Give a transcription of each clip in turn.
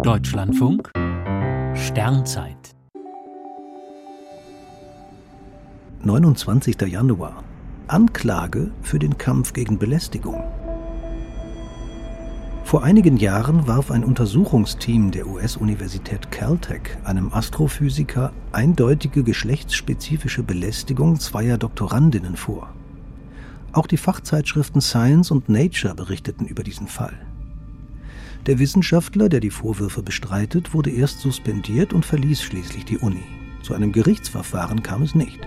Deutschlandfunk Sternzeit 29. Januar Anklage für den Kampf gegen Belästigung. Vor einigen Jahren warf ein Untersuchungsteam der US-Universität Caltech einem Astrophysiker eindeutige geschlechtsspezifische Belästigung zweier Doktorandinnen vor. Auch die Fachzeitschriften Science und Nature berichteten über diesen Fall. Der Wissenschaftler, der die Vorwürfe bestreitet, wurde erst suspendiert und verließ schließlich die Uni. Zu einem Gerichtsverfahren kam es nicht.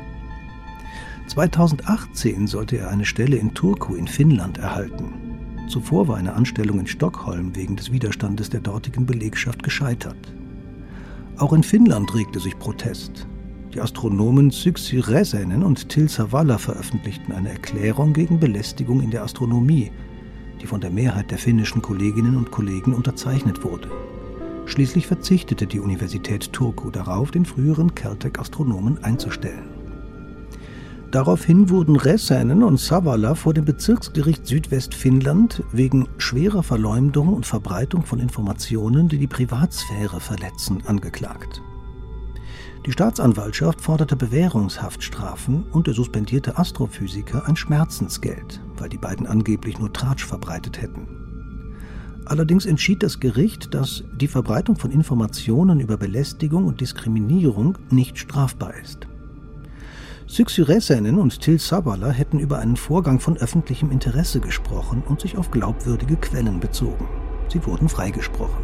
2018 sollte er eine Stelle in Turku in Finnland erhalten. Zuvor war eine Anstellung in Stockholm wegen des Widerstandes der dortigen Belegschaft gescheitert. Auch in Finnland regte sich Protest. Die Astronomen Syksy Räsänen und Till Sawalla veröffentlichten eine Erklärung gegen Belästigung in der Astronomie, die von der Mehrheit der finnischen Kolleginnen und Kollegen unterzeichnet wurde. Schließlich verzichtete die Universität Turku darauf, den früheren Caltech-Astronomen einzustellen. Daraufhin wurden Räsänen und Savala vor dem Bezirksgericht Südwestfinnland wegen schwerer Verleumdung und Verbreitung von Informationen, die die Privatsphäre verletzen, angeklagt. Die Staatsanwaltschaft forderte Bewährungshaftstrafen und der suspendierte Astrophysiker ein Schmerzensgeld, weil die beiden angeblich nur Tratsch verbreitet hätten. Allerdings entschied das Gericht, dass die Verbreitung von Informationen über Belästigung und Diskriminierung nicht strafbar ist. Syxyresenen und Till Sabala hätten über einen Vorgang von öffentlichem Interesse gesprochen und sich auf glaubwürdige Quellen bezogen. Sie wurden freigesprochen.